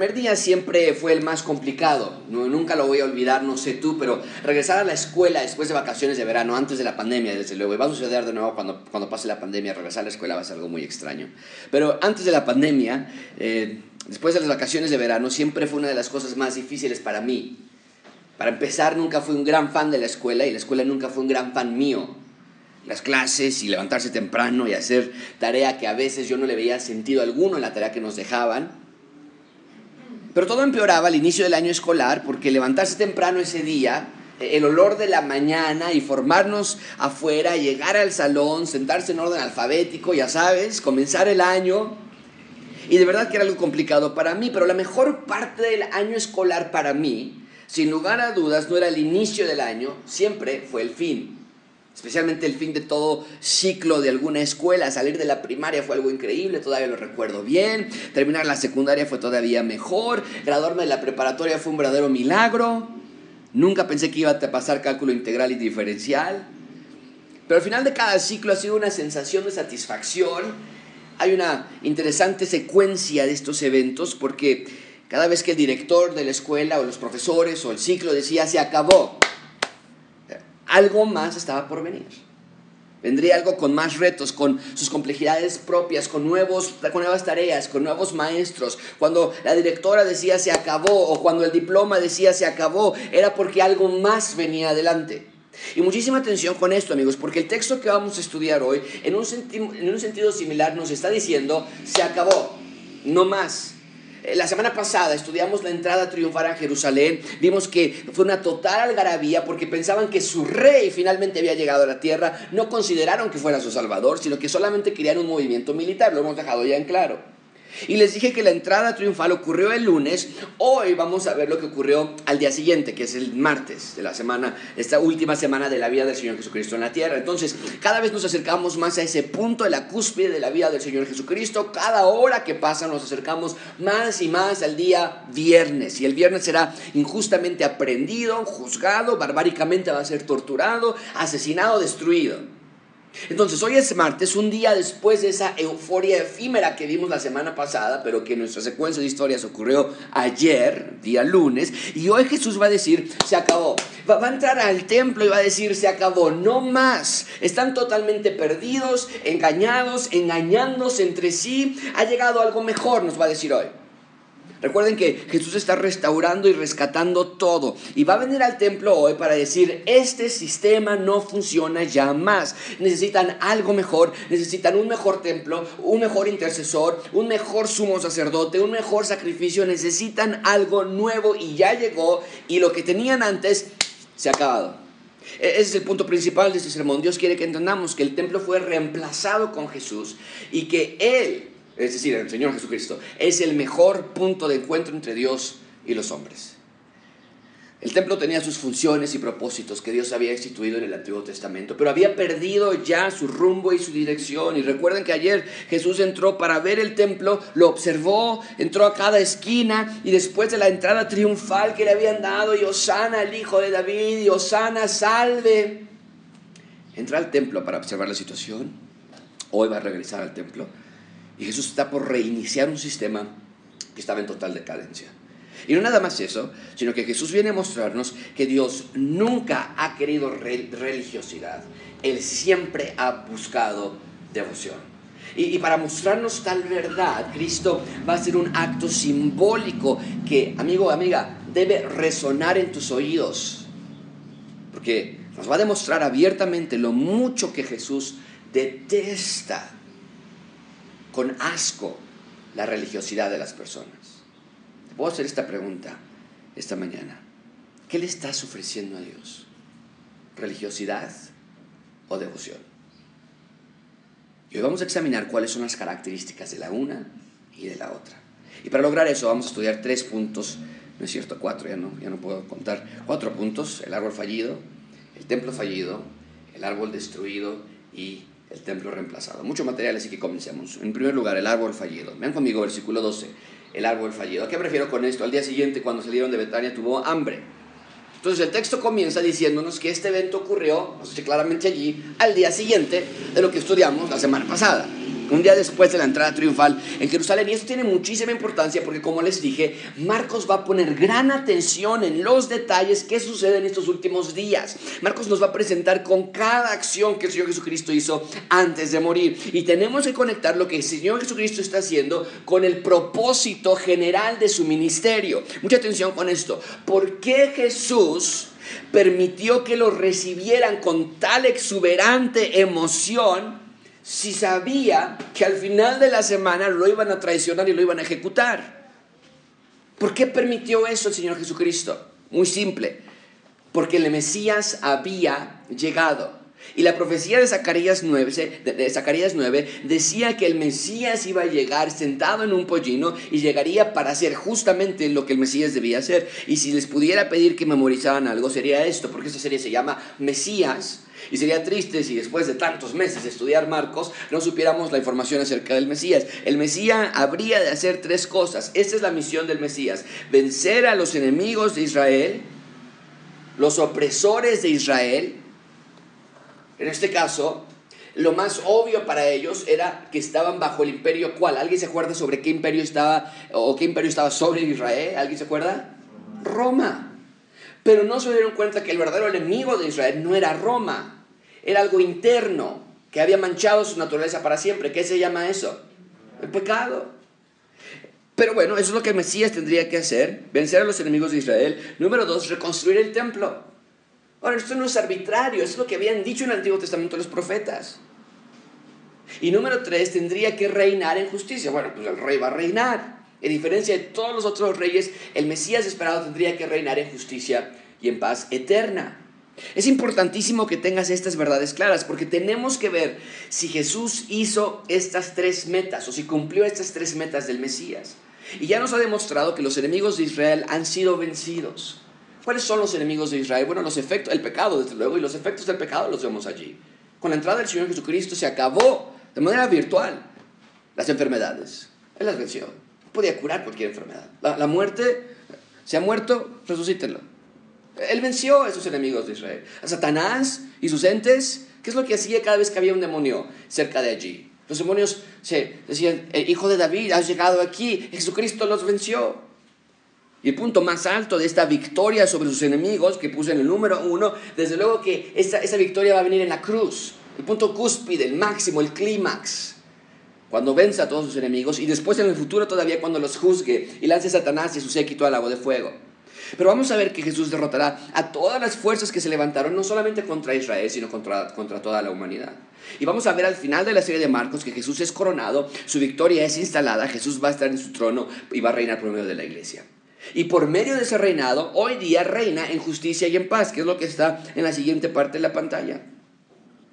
primer día siempre fue el más complicado. No, nunca lo voy a olvidar, no sé tú, pero regresar a la escuela después de vacaciones de verano, antes de la pandemia, desde luego, y va a suceder de nuevo cuando, cuando pase la pandemia, regresar a la escuela va a ser algo muy extraño. Pero antes de la pandemia, eh, después de las vacaciones de verano, siempre fue una de las cosas más difíciles para mí. Para empezar, nunca fui un gran fan de la escuela y la escuela nunca fue un gran fan mío las clases y levantarse temprano y hacer tarea que a veces yo no le veía sentido alguno en la tarea que nos dejaban. Pero todo empeoraba al inicio del año escolar porque levantarse temprano ese día, eh, el olor de la mañana y formarnos afuera, llegar al salón, sentarse en orden alfabético, ya sabes, comenzar el año. Y de verdad que era algo complicado para mí, pero la mejor parte del año escolar para mí, sin lugar a dudas, no era el inicio del año, siempre fue el fin especialmente el fin de todo ciclo de alguna escuela. Salir de la primaria fue algo increíble, todavía lo recuerdo bien. Terminar la secundaria fue todavía mejor. Graduarme de la preparatoria fue un verdadero milagro. Nunca pensé que iba a pasar cálculo integral y diferencial. Pero al final de cada ciclo ha sido una sensación de satisfacción. Hay una interesante secuencia de estos eventos porque cada vez que el director de la escuela o los profesores o el ciclo decía se acabó, algo más estaba por venir. Vendría algo con más retos, con sus complejidades propias, con, nuevos, con nuevas tareas, con nuevos maestros. Cuando la directora decía se acabó o cuando el diploma decía se acabó, era porque algo más venía adelante. Y muchísima atención con esto, amigos, porque el texto que vamos a estudiar hoy, en un, en un sentido similar, nos está diciendo se acabó, no más. Eh, la semana pasada estudiamos la entrada triunfal a Jerusalén, vimos que fue una total algarabía porque pensaban que su rey finalmente había llegado a la tierra, no consideraron que fuera su salvador, sino que solamente querían un movimiento militar, lo hemos dejado ya en claro. Y les dije que la entrada triunfal ocurrió el lunes. Hoy vamos a ver lo que ocurrió al día siguiente, que es el martes de la semana, esta última semana de la vida del Señor Jesucristo en la tierra. Entonces, cada vez nos acercamos más a ese punto de la cúspide de la vida del Señor Jesucristo. Cada hora que pasa nos acercamos más y más al día viernes. Y el viernes será injustamente aprendido, juzgado, barbáricamente va a ser torturado, asesinado, destruido. Entonces, hoy es martes, un día después de esa euforia efímera que vimos la semana pasada, pero que en nuestra secuencia de historias ocurrió ayer, día lunes, y hoy Jesús va a decir, se acabó. Va, a entrar al templo y va a decir, se acabó, no más. Están totalmente perdidos, engañados, engañándose entre sí. Ha llegado algo mejor, nos va a decir hoy. Recuerden que Jesús está restaurando y rescatando todo. Y va a venir al templo hoy para decir, este sistema no funciona ya más. Necesitan algo mejor, necesitan un mejor templo, un mejor intercesor, un mejor sumo sacerdote, un mejor sacrificio. Necesitan algo nuevo y ya llegó. Y lo que tenían antes se ha acabado. E-, ese es el punto principal de este sermón. Dios quiere que entendamos que el templo fue reemplazado con Jesús y que Él es decir, el Señor Jesucristo, es el mejor punto de encuentro entre Dios y los hombres. El templo tenía sus funciones y propósitos que Dios había instituido en el Antiguo Testamento, pero había perdido ya su rumbo y su dirección. Y recuerden que ayer Jesús entró para ver el templo, lo observó, entró a cada esquina y después de la entrada triunfal que le habían dado, y Osana el Hijo de David, y Osana salve, entra al templo para observar la situación. Hoy va a regresar al templo y Jesús está por reiniciar un sistema que estaba en total decadencia. Y no nada más eso, sino que Jesús viene a mostrarnos que Dios nunca ha querido religiosidad. Él siempre ha buscado devoción. Y, para mostrarnos tal verdad, Cristo va a hacer un acto simbólico que, amigo, amiga, debe resonar en tus oídos. Porque nos va a demostrar abiertamente lo mucho que Jesús detesta con asco la religiosidad de las personas. Te puedo hacer esta pregunta esta mañana. ¿Qué le estás ofreciendo a Dios? ¿Religiosidad o devoción? Y hoy vamos a examinar cuáles son las características de la una y de la otra. Y para lograr eso vamos a estudiar tres puntos, no es cierto, cuatro, ya no, ya no puedo contar, cuatro puntos, el árbol fallido, el templo fallido, el árbol destruido y el templo reemplazado. Mucho material, así que comencemos. En primer lugar, el árbol fallido. Vean conmigo, versículo 12, el árbol fallido. ¿A qué prefiero con esto? Al día siguiente, cuando salieron de Betania, tuvo hambre. Entonces el texto comienza diciéndonos que este evento ocurrió, no sé claramente allí, al día siguiente de lo que estudiamos la semana pasada. Un día después de la entrada triunfal en Jerusalén. Y esto tiene muchísima importancia porque, como les dije, Marcos va a poner gran atención en los detalles que suceden en estos últimos días. Marcos nos va a presentar con cada acción que el Señor Jesucristo hizo antes de morir. Y tenemos que conectar lo que el Señor Jesucristo está haciendo con el propósito general de su ministerio. Mucha atención con esto. ¿Por qué Jesús permitió que lo recibieran con tal exuberante emoción si sabía que al final de la semana lo iban a traicionar y lo iban a ejecutar? ¿Por qué permitió eso el Señor Jesucristo? Muy simple, porque el Mesías había llegado. Y la profecía de Zacarías 9, de Zacarías 9 decía que el Mesías iba a llegar sentado en un pollino y llegaría para hacer justamente lo que el Mesías debía hacer. Y si les pudiera pedir que memorizaran algo, sería esto, porque esta serie se llama Mesías. Y sería triste si después de tantos meses de estudiar Marcos no supiéramos la información acerca del Mesías. El Mesías habría de hacer tres cosas. Esta es la misión del Mesías. Vencer a los enemigos de Israel, los opresores de Israel en este caso, lo más obvio para ellos era que estaban bajo el imperio cuál. ¿Alguien se acuerda sobre qué imperio estaba o qué imperio estaba sobre Israel? ¿Alguien se acuerda? Roma. Pero no se dieron cuenta que el verdadero enemigo de Israel no era Roma, era algo interno que había manchado su naturaleza para siempre. ¿Qué se llama eso? El pecado. Pero bueno, eso es lo que el Mesías tendría que hacer, vencer a los enemigos de Israel. Número dos, reconstruir el templo. Ahora, esto no es arbitrario, es lo que habían dicho en el Antiguo Testamento los profetas. Y número tres, tendría que reinar en justicia. Bueno, pues el rey va a reinar. En diferencia de todos los otros reyes, el Mesías esperado tendría que reinar en justicia y en paz eterna. Es importantísimo que tengas estas verdades claras porque tenemos que ver si Jesús hizo estas tres metas o si cumplió estas tres metas del Mesías. Y ya nos ha demostrado que los enemigos de Israel han sido vencidos. ¿Cuáles son los enemigos de Israel? Bueno, los efectos, el pecado, desde luego, y los efectos del pecado los vemos allí. Con la entrada del Señor Jesucristo se acabó de manera virtual las enfermedades. Él las venció. Podía curar cualquier enfermedad. La, muerte, se ha muerto, resucítenlo. Él venció a esos enemigos de Israel. A Satanás y sus entes, ¿qué es lo que hacía cada vez que había un demonio cerca de allí? Los demonios se decían, hijo de David, has llegado aquí, Jesucristo los venció. Y el punto más alto de esta victoria sobre sus enemigos, que puse en el número uno, desde luego que esa, esa victoria va a venir en la cruz. El punto cúspide, el máximo, el clímax. Cuando vence a todos sus enemigos y después en el futuro todavía cuando los juzgue y lance a Satanás y su séquito al agua de fuego. Pero vamos a ver que Jesús derrotará a todas las fuerzas que se levantaron, no solamente contra Israel, sino contra, contra toda la humanidad. Y vamos a ver al final de la serie de Marcos que Jesús es coronado, su victoria es instalada, Jesús va a estar en su trono y va a reinar por medio de la iglesia. Y por medio de ese reinado, hoy día reina en justicia y en paz, que es lo que está en la siguiente parte de la pantalla.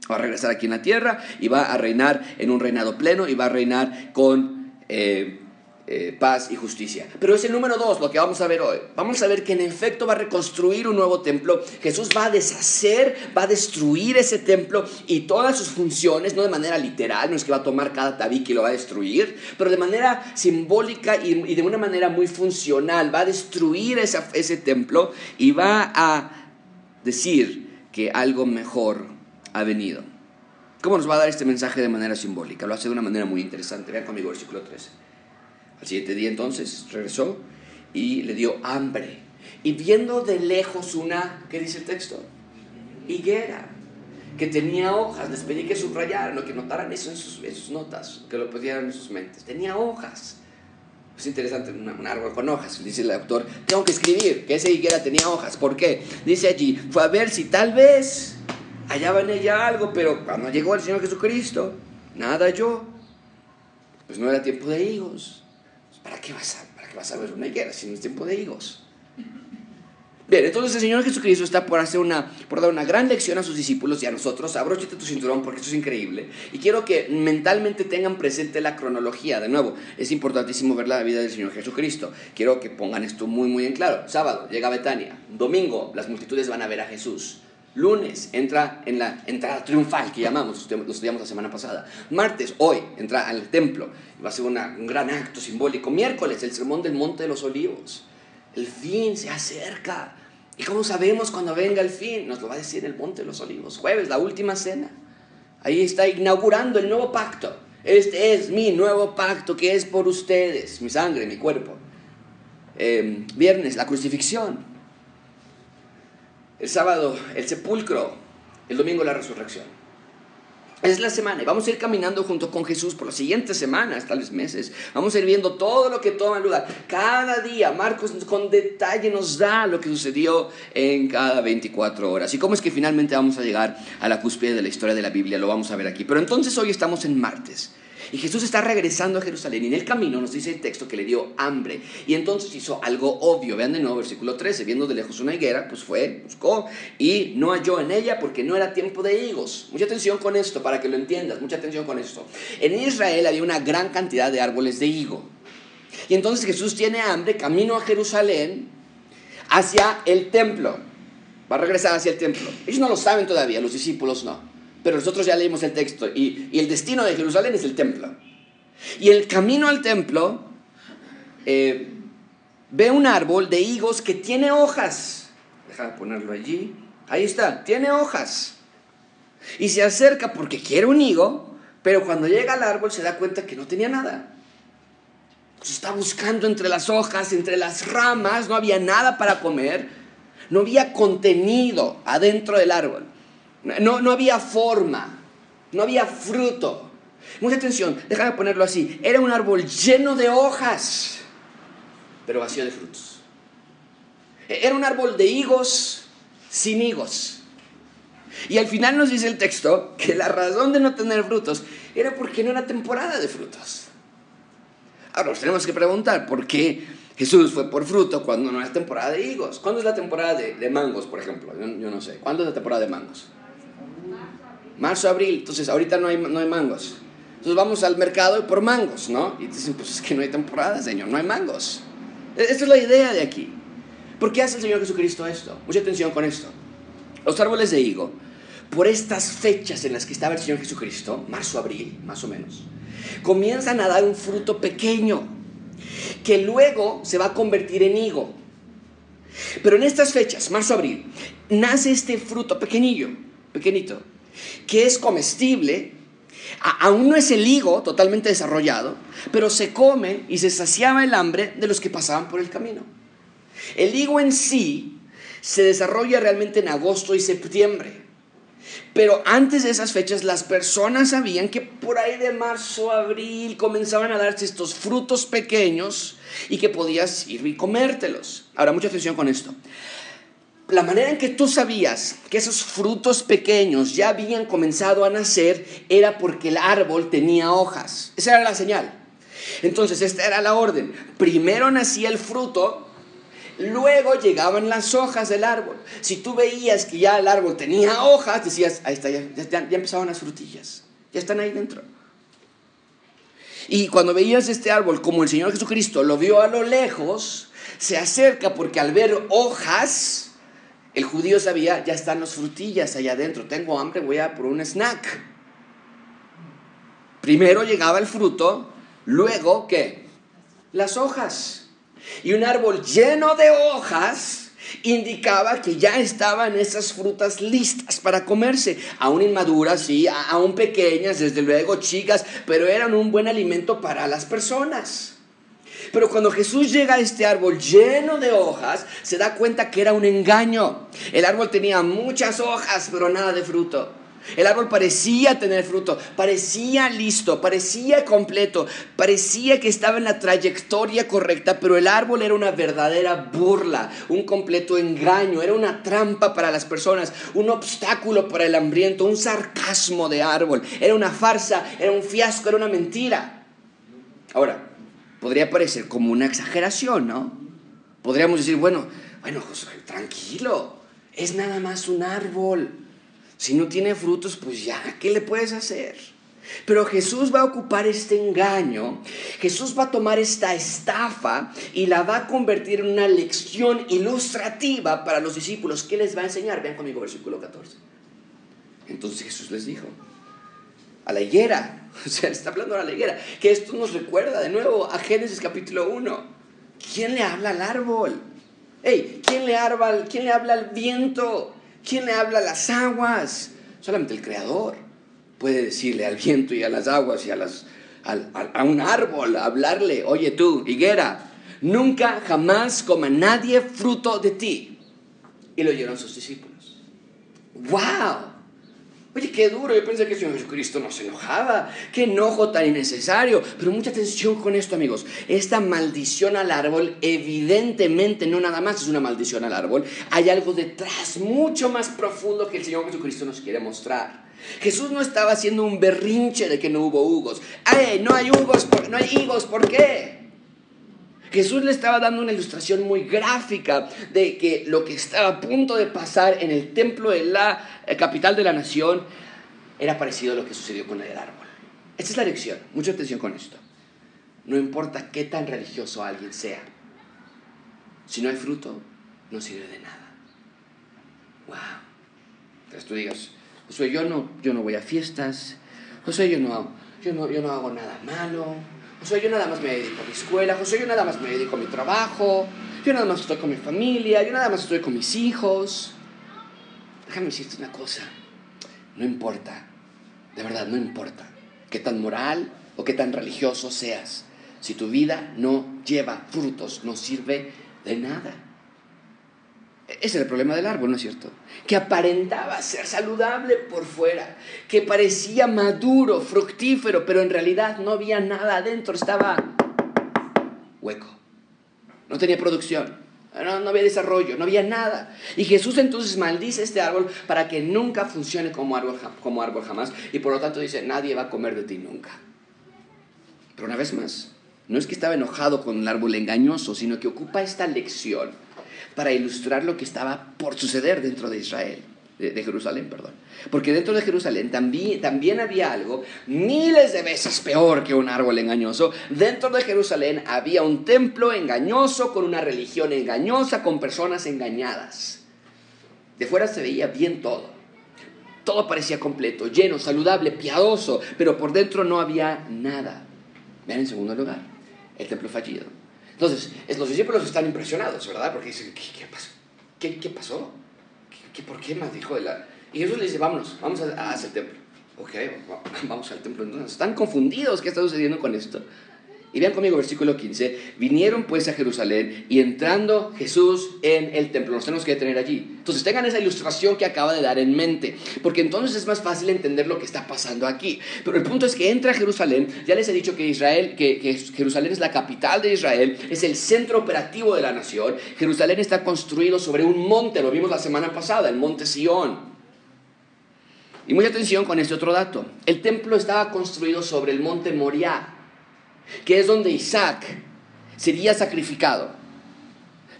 Va a regresar aquí en la tierra y va a reinar en un reinado pleno y va a reinar con eh, eh, paz y justicia. Pero es el número dos lo que vamos a ver hoy. Vamos a ver que en efecto va a reconstruir un nuevo templo. Jesús va a deshacer, va a destruir ese templo y todas sus funciones, no de manera literal, no es que va a tomar cada tabique y lo va a destruir, pero de manera simbólica y, de una manera muy funcional. Va a destruir ese templo y va a decir que algo mejor ha venido. ¿Cómo nos va a dar este mensaje de manera simbólica? Lo hace de una manera muy interesante. Vean conmigo versículo 13. Al siguiente día entonces regresó y le dio hambre. Y viendo de lejos una, ¿qué dice el texto? Higuera, que tenía hojas. Les pedí que subrayaran lo que notaran eso en sus, notas, que lo pusieran en sus mentes. Tenía hojas. Es interesante, un árbol con hojas, dice el autor. Tengo que escribir que esa higuera tenía hojas. ¿Por qué? Dice allí, fue a ver si tal vez hallaba en ella algo, pero cuando llegó el Señor Jesucristo, nada yo. Pues no era tiempo de higos. ¿Para qué vas a, para qué vas a ver una higuera si no es tiempo de higos? Bien, entonces el Señor Jesucristo está por, hacer una, por dar una gran lección a sus discípulos y a nosotros. Abróchate tu cinturón porque esto es increíble. Y quiero que mentalmente tengan presente la cronología. De nuevo, es importantísimo ver la vida del Señor Jesucristo. Quiero que pongan esto muy, muy en claro. Sábado llega Betania. Domingo las multitudes van a ver a Jesús. Lunes entra en la entrada triunfal que llamamos, lo estudiamos la semana pasada. Martes, hoy, entra al templo. Va a ser un gran acto simbólico. Miércoles, el sermón del Monte de los Olivos. El fin se acerca. ¿Y cómo sabemos cuando venga el fin? Nos lo va a decir el Monte de los Olivos. Jueves, la última cena. Ahí está inaugurando el nuevo pacto Este es mi nuevo pacto que es por ustedes, mi sangre, mi cuerpo. Em, viernes, la crucifixión. El sábado, el sepulcro. El domingo, la resurrección. Es la semana y vamos a ir caminando junto con Jesús por las siguientes semanas, tal vez meses. Vamos a ir viendo todo lo que toma lugar. Cada día Marcos con detalle nos da lo que sucedió en cada 24 horas. Y cómo es que finalmente vamos a llegar a la cúspide de la historia de la Biblia, lo vamos a ver aquí. Pero entonces hoy estamos en martes. Y Jesús está regresando a Jerusalén y en el camino nos dice el texto que le dio hambre. Y entonces hizo algo obvio. Vean de nuevo versículo 13. Viendo de lejos una higuera, pues fue, buscó y no halló en ella porque no era tiempo de higos. Mucha atención con esto para que lo entiendas. Mucha atención con esto. En Israel había una gran cantidad de árboles de higo. Y entonces Jesús tiene hambre, camino a Jerusalén hacia el templo. Va a regresar hacia el templo. Ellos no lo saben todavía, los discípulos no pero nosotros ya leímos el texto y, el destino de Jerusalén es el templo. Y el camino al templo eh, ve un árbol de higos que tiene hojas. Deja de ponerlo allí. Ahí está, tiene hojas. Y se acerca porque quiere un higo, pero cuando llega al árbol se da cuenta que no tenía nada. Se está buscando entre las hojas, entre las ramas, no había nada para comer, no había contenido adentro del árbol. No, no había forma, no había fruto. Mucha atención, déjame ponerlo así. Era un árbol lleno de hojas, pero vacío de frutos. Era un árbol de higos sin higos. Y al final nos dice el texto que la razón de no tener frutos era porque no era temporada de frutos. Ahora nos tenemos que preguntar por qué Jesús fue por fruto cuando no era temporada de higos. ¿Cuándo es la temporada de, mangos, por ejemplo? yo, no sé. ¿Cuándo es la temporada de mangos? Marzo, abril, entonces ahorita no hay, no hay mangos. Entonces vamos al mercado y por mangos, ¿no? Y dicen, pues es que no hay temporada, Señor, no hay mangos. E, esta es la idea de aquí. ¿Por qué hace el Señor Jesucristo esto? Mucha atención con esto. Los árboles de higo, por estas fechas en las que estaba el Señor Jesucristo, marzo, abril, más o menos, comienzan a dar un fruto pequeño que luego se va a convertir en higo. Pero en estas fechas, marzo, abril, nace este fruto pequeñillo, pequeñito, que es comestible, aún no es el higo totalmente desarrollado, pero se come y se saciaba el hambre de los que pasaban por el camino. El higo en sí se desarrolla realmente en agosto y septiembre. Pero antes de esas fechas las personas sabían que por ahí de marzo abril comenzaban a darse estos frutos pequeños y que podías ir y comértelos. Ahora, mucha atención con esto la manera en que tú sabías que esos frutos pequeños ya habían comenzado a nacer era porque el árbol tenía hojas. Esa era la señal. Entonces, esta era la orden. Primero nacía el fruto, luego llegaban las hojas del árbol. Si tú veías que ya el árbol tenía hojas, decías, ahí está, ya, ya, empezaban las frutillas, ya están ahí dentro. Y cuando veías este árbol, como el Señor Jesucristo lo vio a lo lejos, se acerca porque al ver hojas, el judío sabía, ya están las frutillas allá adentro, tengo hambre, voy a por un snack. Primero llegaba el fruto, luego, ¿qué? Las hojas. Y un árbol lleno de hojas indicaba que ya estaban esas frutas listas para comerse, aún inmaduras, sí, aún pequeñas, desde luego chicas, pero eran un buen alimento para las personas. Pero cuando Jesús llega a este árbol lleno de hojas, se da cuenta que era un engaño. El árbol tenía muchas hojas, pero nada de fruto. El árbol parecía tener fruto, parecía listo, parecía completo, parecía que estaba en la trayectoria correcta, pero el árbol era una verdadera burla, un completo engaño, era una trampa para las personas, un obstáculo para el hambriento, un sarcasmo de árbol, era una farsa, era un fiasco, era una mentira. Ahora, podría parecer como una exageración, ¿no? Podríamos decir, bueno, bueno, tranquilo, es nada más un árbol. Si no tiene frutos, pues ya, ¿qué le puedes hacer? Pero Jesús va a ocupar este engaño, Jesús va a tomar esta estafa y la va a convertir en una lección ilustrativa para los discípulos. ¿Qué les va a enseñar? Vean conmigo versículo 14. Entonces Jesús les dijo, a la higuera. O sea, está hablando a la higuera. Que esto nos recuerda de nuevo a Génesis capítulo 1. ¿Quién le habla al árbol? Hey, ¿quién le, habla, ¿quién le habla al viento? ¿Quién le habla a las aguas? Solamente el Creador. puede decirle al viento y a las aguas y a, las, a un árbol, hablarle, oye tú, higuera, nunca jamás coma nadie fruto de ti. Y lo oyeron sus discípulos. ¡Wow! Oye, qué duro, yo pensé que el Señor Jesucristo no se enojaba, qué enojo tan innecesario. Pero mucha atención con esto, amigos. Esta maldición al árbol, evidentemente no nada más es una maldición al árbol, hay algo detrás mucho más profundo que el Señor Jesucristo nos quiere mostrar. Jesús no estaba haciendo un berrinche de que no hubo hugos. ¡Ay, no hay hugos, no hay higos! ¿Por qué? Jesús le estaba dando una ilustración muy gráfica de que lo que estaba a punto de pasar en el templo de la eh, capital de la nación era parecido a lo que sucedió con el árbol. Esta es la lección. Mucha atención con esto. No importa qué tan religioso alguien sea, si no hay fruto, no sirve de nada. Wow. Entonces tú digas, Josué, yo no, yo no voy a fiestas, Josué, yo no, yo no, yo no hago nada malo, José, yo nada más me dedico a mi escuela, José, yo nada más me dedico a mi trabajo, yo nada más estoy con mi familia, yo nada más estoy con mis hijos. Déjame decirte una cosa, no importa, de verdad no importa qué tan moral o qué tan religioso seas, si tu vida no lleva frutos, no sirve de nada. Ese era el problema del árbol, ¿no es cierto? Que aparentaba ser saludable por fuera, que parecía maduro, fructífero, pero en realidad no había nada adentro, estaba hueco. No tenía producción, no, había desarrollo, no había nada. Y Jesús entonces maldice este árbol para que nunca funcione como árbol, como árbol jamás. Y por lo tanto dice, nadie va a comer de ti nunca. Pero una vez más, no es que estaba enojado con el árbol engañoso, sino que ocupa esta lección para ilustrar lo que estaba por suceder dentro de Israel, de, Jerusalén, perdón. Porque dentro de Jerusalén también, también había algo miles de veces peor que un árbol engañoso. Dentro de Jerusalén había un templo engañoso, con una religión engañosa, con personas engañadas. De fuera se veía bien todo. Todo parecía completo, lleno, saludable, piadoso, pero por dentro no había nada. Vean en segundo lugar, el templo fallido. Entonces, los discípulos están impresionados, ¿verdad? Porque dicen, ¿qué, pasó? ¿Qué, pasó? ¿Qué, por qué más dijo de la...? Y Jesús les dice, vámonos, vamos a, hacer el templo. Ok, vamos al templo. Entonces, están confundidos, ¿qué está sucediendo con esto? Y vean conmigo versículo 15. Vinieron pues a Jerusalén y entrando Jesús en el templo. Nos tenemos que detener allí. Entonces tengan esa ilustración que acaba de dar en mente. Porque entonces es más fácil entender lo que está pasando aquí. Pero el punto es que entra a Jerusalén. Ya les he dicho que, Israel, que, que Jerusalén es la capital de Israel. Es el centro operativo de la nación. Jerusalén está construido sobre un monte. Lo vimos la semana pasada, el monte Sión. Y mucha atención con este otro dato. El templo estaba construido sobre el monte Moriah que es donde Isaac sería sacrificado.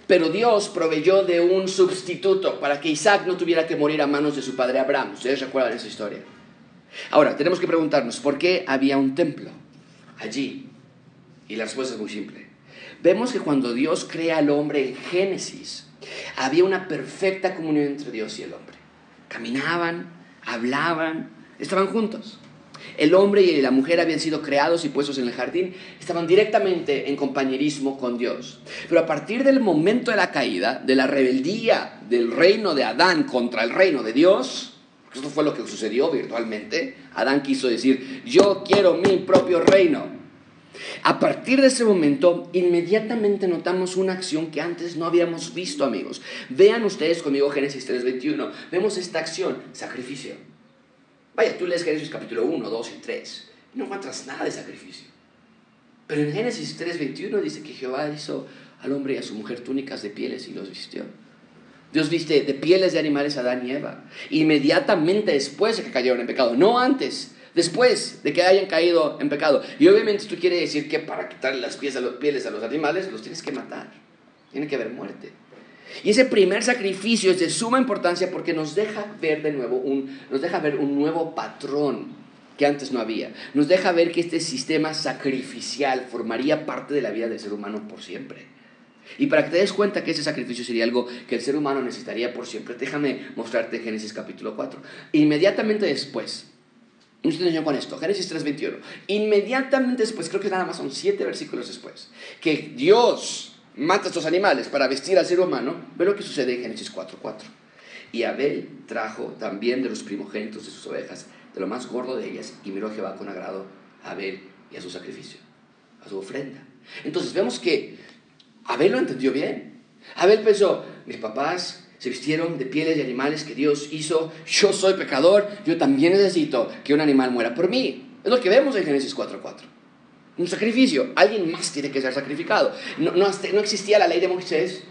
Pero Dios proveyó de un sustituto para que Isaac no tuviera que morir a manos de su padre Abraham. Ustedes recuerdan esa historia. Ahora, tenemos que preguntarnos, ¿por qué había un templo allí? Y la respuesta es muy simple. Vemos que cuando Dios crea al hombre en Génesis, había una perfecta comunión entre Dios y el hombre. Caminaban, hablaban, estaban juntos el hombre y la mujer habían sido creados y puestos en el jardín, estaban directamente en compañerismo con Dios. Pero a partir del momento de la caída, de la rebeldía del reino de Adán contra el reino de Dios, esto fue lo que sucedió virtualmente, Adán quiso decir, yo quiero mi propio reino. A partir de ese momento, inmediatamente notamos una acción que antes no habíamos visto, amigos. Vean ustedes conmigo Génesis 3:21. Vemos esta acción, sacrificio. Vaya, tú lees Génesis capítulo 1, 2 y 3 y no encuentras nada de sacrificio. Pero en Génesis 3:21 dice que Jehová hizo al hombre y a su mujer túnicas de pieles y los vistió. Dios viste de pieles de animales a Adán y Eva. Inmediatamente después de que cayeron en pecado, no antes, después de que hayan caído en pecado. Y obviamente esto quiere decir que para quitarle las pieles a los animales los tienes que matar. Tiene que haber muerte. Y ese primer sacrificio es de suma importancia porque nos deja ver de nuevo un, nos deja ver un nuevo patrón que antes no había. Nos deja ver que este sistema sacrificial formaría parte de la vida del ser humano por siempre. Y para que te des cuenta que ese sacrificio sería algo que el ser humano necesitaría por siempre, déjame mostrarte Génesis capítulo 4. Inmediatamente después, mucha atención con esto, Génesis 3:21. Inmediatamente después, creo que nada más son siete versículos después, que Dios mata a estos animales para vestir al ser humano, ve lo que sucede en Génesis 4.4. Y Abel trajo también de los primogénitos de sus ovejas de lo más gordo de ellas y miró a Jehová con agrado a Abel y a su sacrificio, a su ofrenda. Entonces vemos que Abel lo entendió bien. Abel pensó, mis papás se vistieron de pieles de animales que Dios hizo, yo soy pecador, yo también necesito que un animal muera por mí. Es lo que vemos en Génesis 4.4. Un sacrificio, alguien más tiene que ser sacrificado. No, no, no existía la ley de Moisés,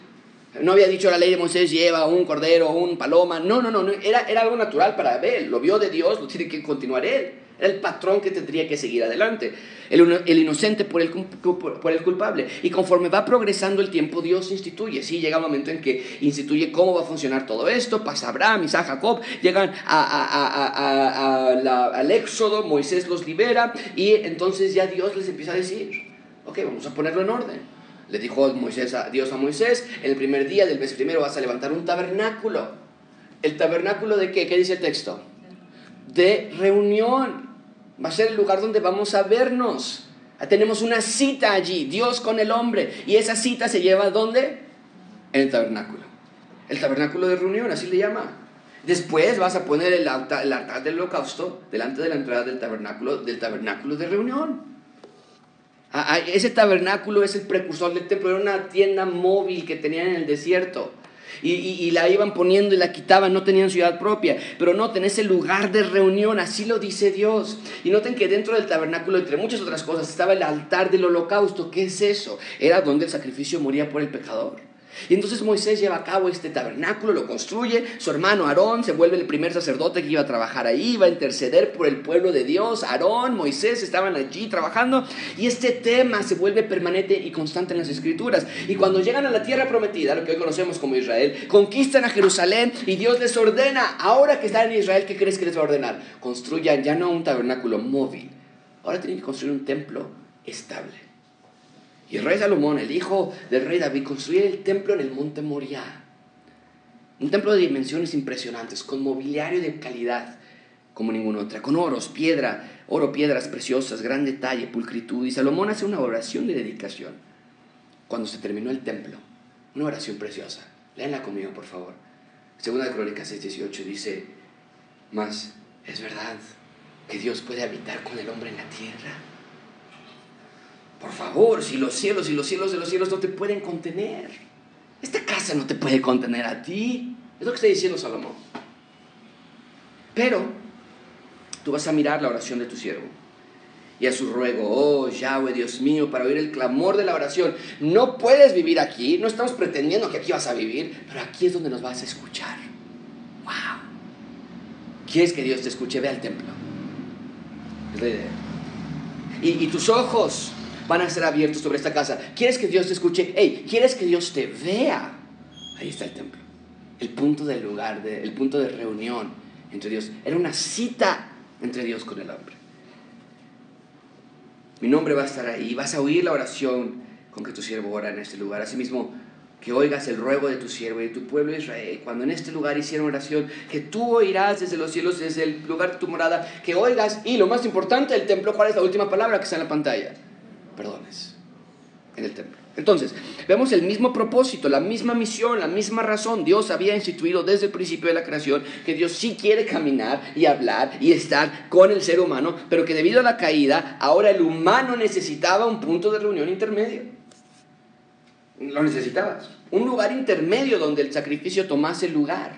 no había dicho la ley de Moisés lleva un cordero, un paloma. No, no, no, era, era algo natural para Abel. Lo vio de Dios, lo tiene que continuar él. Era el patrón que tendría que seguir adelante. El, el inocente por el, por el, culpable. Y conforme va progresando el tiempo, Dios instituye. Sí, llega un momento en que instituye cómo va a funcionar todo esto. Pasa Abraham, Isaac, Jacob. Llegan a, al Éxodo, Moisés los libera. Y entonces ya Dios les empieza a decir, ok, vamos a ponerlo en orden. Le dijo Moisés a, Dios a Moisés, en el primer día del mes primero vas a levantar un tabernáculo. ¿El tabernáculo de qué? ¿Qué dice el texto? De reunión. Va a ser el lugar donde vamos a vernos. Tenemos una cita allí, Dios con el hombre. Y esa cita se lleva ¿dónde? En el tabernáculo. El tabernáculo de reunión, así le llama. Después vas a poner el altar, el altar del holocausto delante de la entrada del tabernáculo, del tabernáculo de reunión. Ah, ah, ese tabernáculo es el precursor del templo, era una tienda móvil que tenían en el desierto. Y, la iban poniendo y la quitaban, no tenían ciudad propia. Pero noten, ese lugar de reunión, así lo dice Dios. Y noten que dentro del tabernáculo, entre muchas otras cosas, estaba el altar del holocausto. ¿Qué es eso? Era donde el sacrificio moría por el pecador. Y entonces Moisés lleva a cabo este tabernáculo, lo construye, su hermano Aarón se vuelve el primer sacerdote que iba a trabajar ahí, iba a interceder por el pueblo de Dios, Aarón, Moisés estaban allí trabajando y este tema se vuelve permanente y constante en las escrituras. Y cuando llegan a la tierra prometida, lo que hoy conocemos como Israel, conquistan a Jerusalén y Dios les ordena, ahora que están en Israel, ¿qué crees que les va a ordenar? Construyan ya no un tabernáculo móvil, ahora tienen que construir un templo estable. Y el rey Salomón, el hijo del rey David, construyó el templo en el monte Moriah. Un templo de dimensiones impresionantes, con mobiliario de calidad como ninguna otra, con oros, piedra, oro, piedras preciosas, gran detalle, pulcritud. Y Salomón hace una oración de dedicación cuando se terminó el templo. Una oración preciosa. Léanla conmigo, por favor. Segunda de Crónicas 6:18 dice, más es verdad que Dios puede habitar con el hombre en la tierra por favor, si los cielos y los cielos de los cielos no te pueden contener. Esta casa no te puede contener a ti. Es lo que está diciendo Salomón. Pero tú vas a mirar la oración de tu siervo y a su ruego, oh Yahweh, Dios mío, para oír el clamor de la oración. No puedes vivir aquí, no estamos pretendiendo que aquí vas a vivir, pero aquí es donde nos vas a escuchar. ¡Wow! ¿Quieres que Dios te escuche? Ve al templo. Es la idea. Y, y tus ojos van a ser abiertos sobre esta casa. ¿Quieres que Dios te escuche? Hey, ¿quieres que Dios te vea? Ahí está el templo. El punto del lugar, el punto de reunión entre Dios. Era una cita entre Dios con el hombre. Mi nombre va a estar ahí. Vas a oír la oración con que tu siervo ora en este lugar. Asimismo, que oigas el ruego de tu siervo y de tu pueblo Israel. Cuando en este lugar hicieron oración, que tú oirás desde los cielos, desde el lugar de tu morada, que oigas. Y lo más importante del templo, ¿cuál es la última palabra que está en la pantalla? Perdones en el templo. Entonces, vemos el mismo propósito, la misma misión, la misma razón. Dios había instituido desde el principio de la creación que Dios sí quiere caminar y hablar y estar con el ser humano, pero que debido a la caída, ahora el humano necesitaba un punto de reunión intermedio. Lo necesitabas. Un lugar intermedio donde el sacrificio tomase lugar,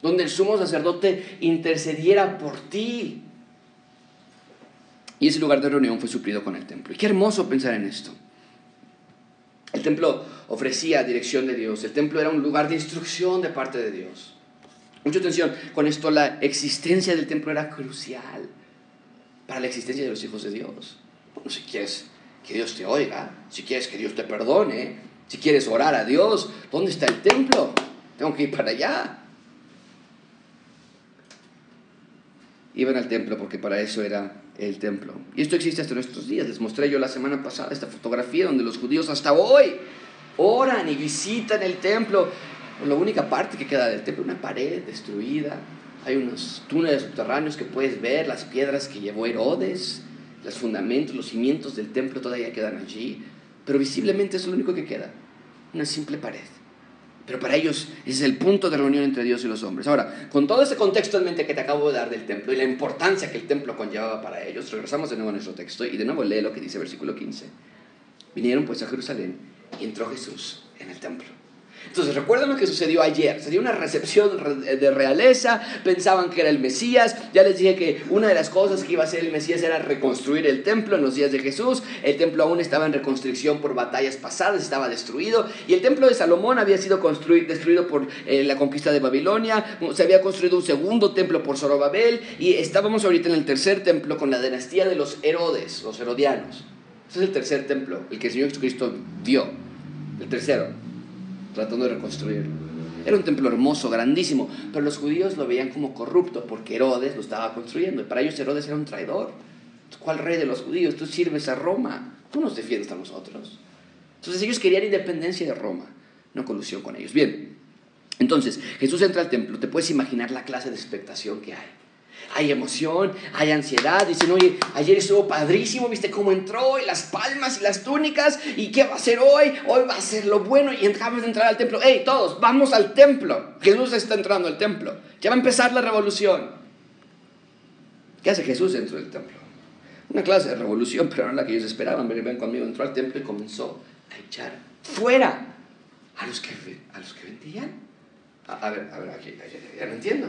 donde el sumo sacerdote intercediera por ti, y ese lugar de reunión fue suplido con el templo. Y qué hermoso pensar en esto. El templo ofrecía dirección de Dios. El templo era un lugar de instrucción de parte de Dios. Mucha atención, con esto la existencia del templo era crucial para la existencia de los hijos de Dios. Bueno, si quieres que Dios te oiga, si quieres que Dios te perdone, si quieres orar a Dios, ¿dónde está el templo? Tengo que ir para allá. Iban al templo porque para eso era el templo. Y esto existe hasta nuestros días. Les mostré yo la semana pasada esta fotografía donde los judíos hasta hoy oran y visitan el templo. La única parte que queda del templo, una pared destruida. Hay unos túneles subterráneos que puedes ver, las piedras que llevó Herodes, los fundamentos, los cimientos del templo todavía quedan allí. Pero visiblemente es lo único que queda, una simple pared. Pero para ellos ese es el punto de reunión entre Dios y los hombres. Ahora, con todo ese contexto en mente que te acabo de dar del templo y la importancia que el templo conllevaba para ellos, regresamos de nuevo a nuestro texto y de nuevo lee lo que dice versículo 15. Vinieron pues a Jerusalén y entró Jesús en el templo. Entonces, recuerdan lo que sucedió ayer. Se dio una recepción de realeza, pensaban que era el Mesías. Ya les dije que una de las cosas que iba a hacer el Mesías era reconstruir el templo en los días de Jesús. El templo aún estaba en reconstrucción por batallas pasadas, estaba destruido. Y el templo de Salomón había sido destruido por eh, la conquista de Babilonia. Se había construido un segundo templo por Zorobabel. Y estábamos ahorita en el tercer templo con la dinastía de los Herodes, los herodianos. Ese es el tercer templo, el que el Señor Jesucristo dio. El tercero tratando de reconstruirlo. Era un templo hermoso, grandísimo, pero los judíos lo veían como corrupto porque Herodes lo estaba construyendo. Y para ellos Herodes era un traidor. ¿Cuál rey de los judíos? Tú sirves a Roma. Tú nos defiendes a nosotros. Entonces ellos querían independencia de Roma, no colusión con ellos. Bien, entonces Jesús entra al templo. Te puedes imaginar la clase de expectación que hay hay emoción, hay ansiedad. Dicen, oye, ayer estuvo padrísimo, viste cómo entró, y las palmas y las túnicas, y qué va a hacer hoy, hoy va a ser lo bueno, y acabamos de entrar al templo. ¡Hey, todos, vamos al templo! Jesús está entrando al templo, ya va a empezar la revolución. ¿Qué hace Jesús dentro del templo? Una clase de revolución, pero no la que ellos esperaban. Ven conmigo, entró al templo y comenzó a echar fuera a los que, a los que vendían. A, ver, a ver, aquí, ya no entiendo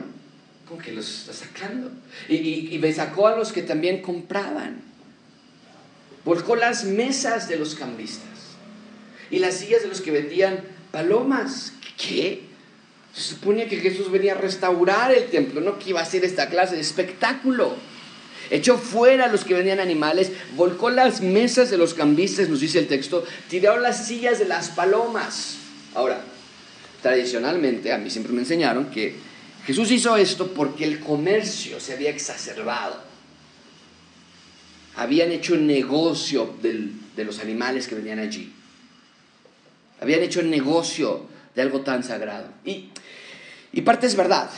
que los está sacando. Y, y, y sacó a los que también compraban. Volcó las mesas de los cambistas y las sillas de los que vendían palomas. ¿Qué? Se suponía que Jesús venía a restaurar el templo, no que iba a hacer esta clase de espectáculo. Echó fuera a los que vendían animales, volcó las mesas de los cambistas, nos dice el texto, tiró las sillas de las palomas. Ahora, tradicionalmente a mí siempre me enseñaron que Jesús hizo esto porque el comercio se había exacerbado. Habían hecho negocio de los animales que venían allí. Habían hecho negocio de algo tan sagrado. Y, parte es verdad.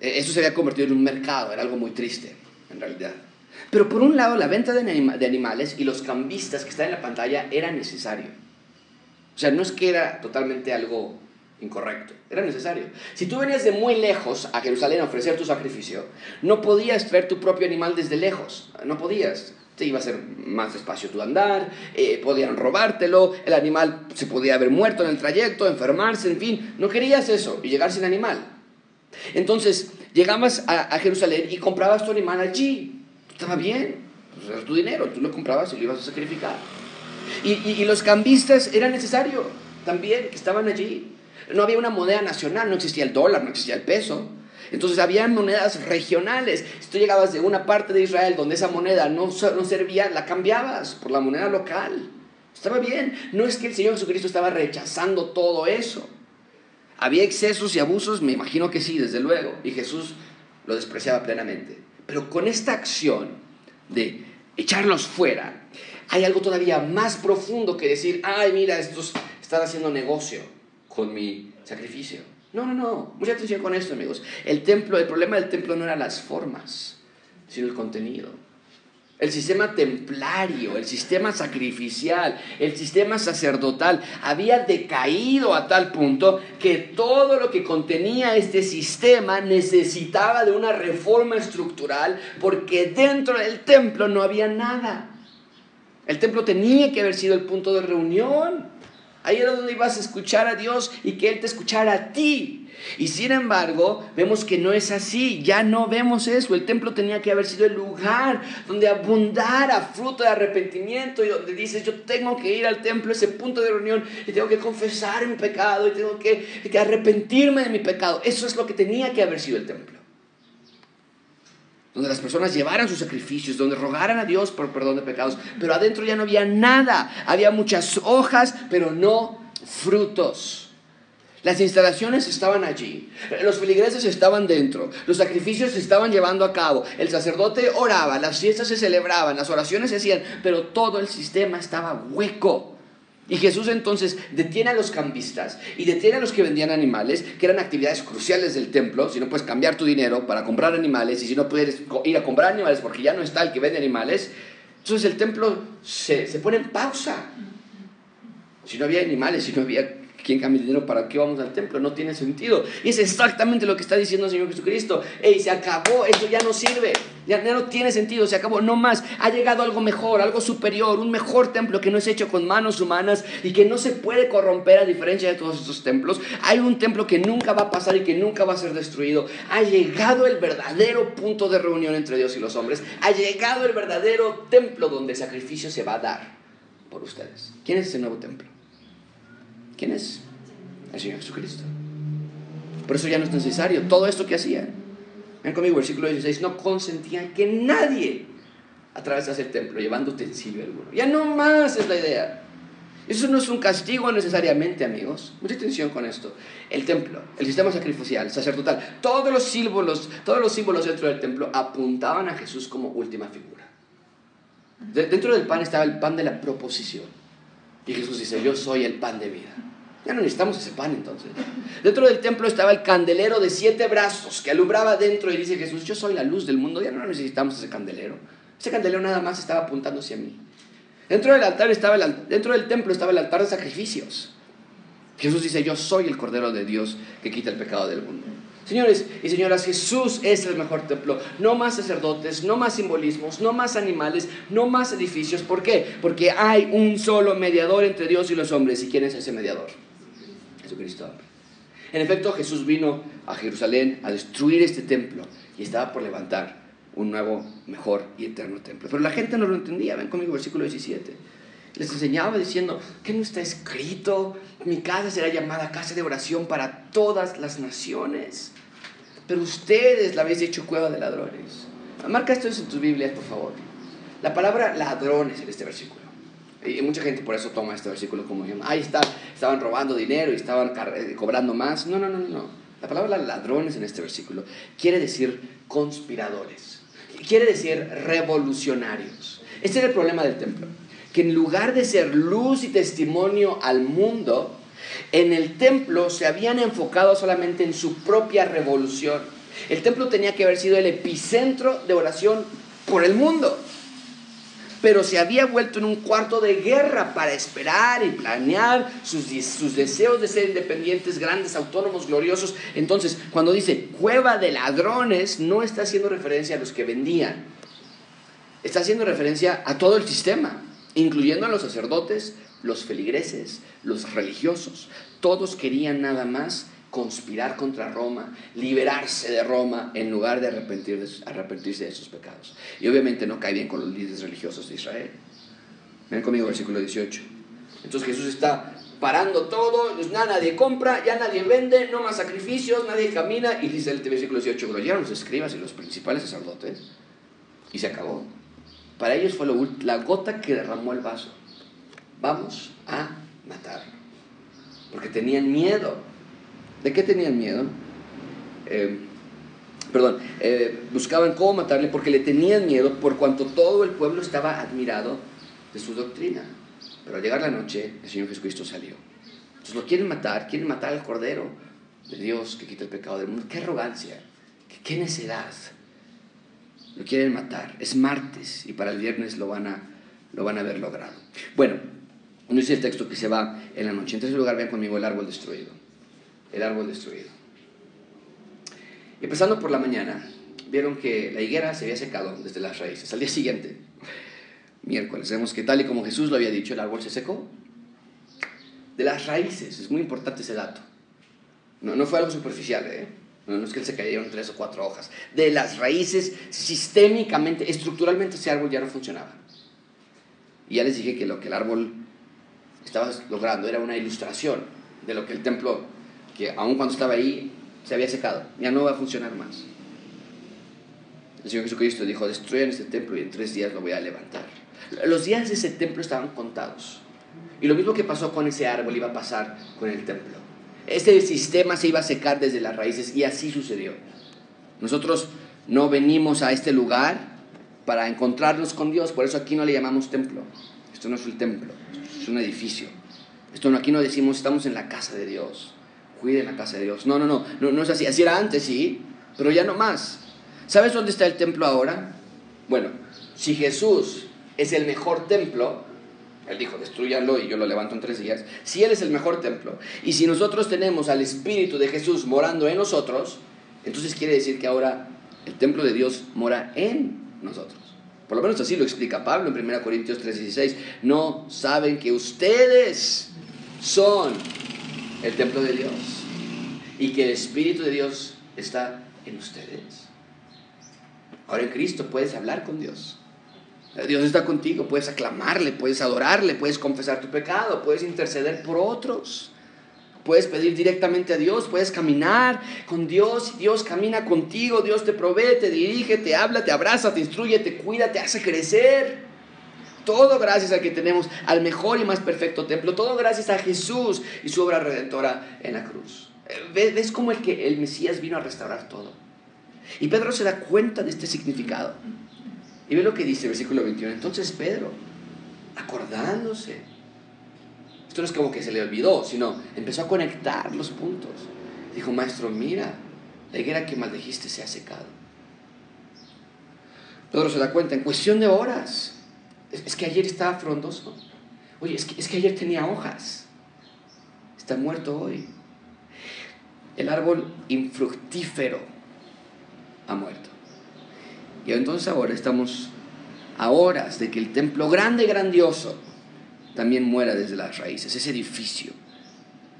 E, eso se había convertido en un mercado, era algo muy triste, en realidad. Pero por un lado, la venta de, de animales y los cambistas que están en la pantalla era necesario. O sea, no es que era totalmente algo incorrecto. Era necesario. Si tú venías de muy lejos a Jerusalén a ofrecer tu sacrificio, no podías traer tu propio animal desde lejos. No podías. Te iba a ser más despacio tu andar, eh, podían robártelo, el animal se podía haber muerto en el trayecto, enfermarse, en fin. No querías eso y llegar sin animal. Entonces, llegabas a, Jerusalén y comprabas tu animal allí. Estaba bien, pues era tu dinero, tú lo comprabas y lo ibas a sacrificar. Y, y los cambistas era necesario también que estaban allí. No había una moneda nacional, no existía el dólar, no existía el peso. Entonces había monedas regionales. Si tú llegabas de una parte de Israel donde esa moneda no, no servía, la cambiabas por la moneda local. Estaba bien. No es que el Señor Jesucristo estaba rechazando todo eso. Había excesos y abusos, me imagino que sí, desde luego. Y Jesús lo despreciaba plenamente. Pero con esta acción de echarlos fuera, hay algo todavía más profundo que decir, ay, mira, estos están haciendo negocio con mi sacrificio. No, no, no. Mucha atención con esto, amigos. El templo, el problema del templo no eran las formas, sino el contenido. El sistema templario, el sistema sacrificial, el sistema sacerdotal había decaído a tal punto que todo lo que contenía este sistema necesitaba de una reforma estructural porque dentro del templo no había nada. El templo tenía que haber sido el punto de reunión. Ahí era donde ibas a escuchar a Dios y que Él te escuchara a ti. Y sin embargo, vemos que no es así, ya no vemos eso. El templo tenía que haber sido el lugar donde abundara fruto de arrepentimiento y donde dices, yo tengo que ir al templo, ese punto de reunión, y tengo que confesar mi pecado y tengo que, que arrepentirme de mi pecado. Eso es lo que tenía que haber sido el templo donde las personas llevaran sus sacrificios, donde rogaran a Dios por perdón de pecados, pero adentro ya no había nada, había muchas hojas, pero no frutos. Las instalaciones estaban allí, los feligreses estaban dentro, los sacrificios se estaban llevando a cabo, el sacerdote oraba, las fiestas se celebraban, las oraciones se hacían, pero todo el sistema estaba hueco. Y Jesús entonces detiene a los cambistas y detiene a los que vendían animales, que eran actividades cruciales del templo. Si no puedes cambiar tu dinero para comprar animales y si no puedes ir a comprar animales porque ya no está el que vende animales, entonces el templo se, se pone en pausa. Si no había animales, si no había ¿Quién cambia el dinero? ¿Para qué vamos al templo? No tiene sentido. Y es exactamente lo que está diciendo el Señor Jesucristo. Ey, se acabó, eso ya no sirve. Ya, no tiene sentido, se acabó. No más. Ha llegado algo mejor, algo superior, un mejor templo que no es hecho con manos humanas y que no se puede corromper a diferencia de todos estos templos. Hay un templo que nunca va a pasar y que nunca va a ser destruido. Ha llegado el verdadero punto de reunión entre Dios y los hombres. Ha llegado el verdadero templo donde el sacrificio se va a dar por ustedes. ¿Quién es ese nuevo templo? ¿Quién es? El Señor Jesucristo. Por eso ya no es necesario todo esto que hacían. Ven conmigo, versículo 16. No consentían que nadie atravesase el templo llevando utensilio alguno. Ya no más es la idea. Eso no es un castigo necesariamente, amigos. Mucha atención con esto. El templo, el sistema sacrificial, sacerdotal, todos los símbolos, todos los símbolos dentro del templo apuntaban a Jesús como última figura. dentro del pan estaba el pan de la proposición. Y Jesús dice, yo soy el pan de vida. Ya no necesitamos ese pan entonces. Dentro del templo estaba el candelero de siete brazos que alumbraba dentro y dice Jesús, yo soy la luz del mundo. Ya no necesitamos ese candelero. Ese candelero nada más estaba apuntando hacia mí. Dentro del altar estaba el, dentro del templo estaba el altar de sacrificios. Jesús dice, yo soy el Cordero de Dios que quita el pecado del mundo. Señores y señoras, Jesús es el mejor templo. No más sacerdotes, no más simbolismos, no más animales, no más edificios. ¿Por qué? Porque hay un solo mediador entre Dios y los hombres. ¿Y quién es ese mediador? Jesucristo. En efecto, Jesús vino a Jerusalén a destruir este templo y estaba por levantar un nuevo, mejor y eterno templo. Pero la gente no lo entendía. Ven conmigo, versículo 17. Les enseñaba diciendo, que no está escrito? Mi casa será llamada casa de oración para todas las naciones. Pero ustedes la habéis hecho cueva de ladrones. Marca esto en tus Biblias, por favor. La palabra ladrones en este versículo. Y mucha gente por eso toma este versículo como, ahí está, estaban robando dinero y estaban eh, cobrando más. No, no, no, no. La palabra ladrones en este versículo quiere decir conspiradores. Quiere decir revolucionarios. Este era el problema del templo. Que en lugar de ser luz y testimonio al mundo, en el templo se habían enfocado solamente en su propia revolución. El templo tenía que haber sido el epicentro de oración por el mundo pero se había vuelto en un cuarto de guerra para esperar y planear sus, deseos de ser independientes, grandes, autónomos, gloriosos. Entonces, cuando dice cueva de ladrones, no está haciendo referencia a los que vendían, está haciendo referencia a todo el sistema, incluyendo a los sacerdotes, los feligreses, los religiosos. Todos querían nada más conspirar contra Roma, liberarse de Roma en lugar de, arrepentirse de sus pecados. Y obviamente no cae bien con los líderes religiosos de Israel. Ven conmigo versículo 18. Entonces Jesús está parando todo, pues nadie compra, ya nadie vende, no más sacrificios, nadie camina. Y dice el versículo 18, lo llegaron los escribas y los principales sacerdotes y se acabó. Para ellos fue la gota que derramó el vaso. Vamos a matarlo. Porque tenían miedo ¿De qué tenían miedo? Eh, perdón, eh, buscaban cómo matarle porque le tenían miedo por cuanto todo el pueblo estaba admirado de su doctrina. Pero al llegar la noche, el Señor Jesucristo salió. Entonces lo quieren matar, quieren matar al Cordero de Dios que quita el pecado del mundo. ¡Qué arrogancia! ¡Qué, necedad! Lo quieren matar. Es martes y para el viernes lo van a, lo van a haber logrado. Bueno, no dice el texto que se va en la noche. En tercer lugar, vean conmigo el árbol destruido el árbol destruido. Y empezando por la mañana, vieron que la higuera se había secado desde las raíces. Al día siguiente, miércoles, vemos que tal y como Jesús lo había dicho, el árbol se secó. De las raíces, es muy importante ese dato. No, fue algo superficial, ¿eh? No, es que se cayeron tres o cuatro hojas. De las raíces, sistémicamente, estructuralmente, ese árbol ya no funcionaba. Y ya les dije que lo que el árbol estaba logrando era una ilustración de lo que el templo que aun cuando estaba ahí se había secado, ya no va a funcionar más. El Señor Jesucristo dijo, destruyan este templo y en tres días lo voy a levantar. Los días de ese templo estaban contados. Y lo mismo que pasó con ese árbol iba a pasar con el templo. Este sistema se iba a secar desde las raíces y así sucedió. Nosotros no venimos a este lugar para encontrarnos con Dios, por eso aquí no le llamamos templo. Esto no es el templo, es un edificio. Esto no, aquí no decimos estamos en la casa de Dios cuiden la casa de Dios. No, no, no, no, no es así. Así era antes, sí, pero ya no más. ¿Sabes dónde está el templo ahora? Bueno, si Jesús es el mejor templo, Él dijo, destruyanlo y yo lo levanto en tres días. Si Él es el mejor templo, y si nosotros tenemos al Espíritu de Jesús morando en nosotros, entonces quiere decir que ahora el templo de Dios mora en nosotros. Por lo menos así lo explica Pablo en 1 Corintios 3:16. No saben que ustedes son el templo de Dios y que el Espíritu de Dios está en ustedes. Ahora en Cristo puedes hablar con Dios. Dios está contigo, puedes aclamarle, puedes adorarle, puedes confesar tu pecado, puedes interceder por otros. Puedes pedir directamente a Dios, puedes caminar con Dios, Dios camina contigo, Dios te provee, te dirige, te habla, te abraza, te instruye, te cuida, te hace crecer. Todo gracias a que tenemos al mejor y más perfecto templo, todo gracias a Jesús y su obra redentora en la cruz. ¿Ves cómo el que el Mesías vino a restaurar todo? Y Pedro se da cuenta de este significado. Y ve lo que dice el versículo 21. Entonces Pedro, acordándose esto no es como que se le olvidó, sino empezó a conectar los puntos. Dijo, maestro, mira, la higuera que maldijiste se ha secado. Pedro se da cuenta, en cuestión de horas. Es, que ayer estaba frondoso. Oye, es que, es que ayer tenía hojas. Está muerto hoy. El árbol infructífero ha muerto. Y entonces ahora estamos a horas de que el templo grande y grandioso también muera desde las raíces, ese edificio.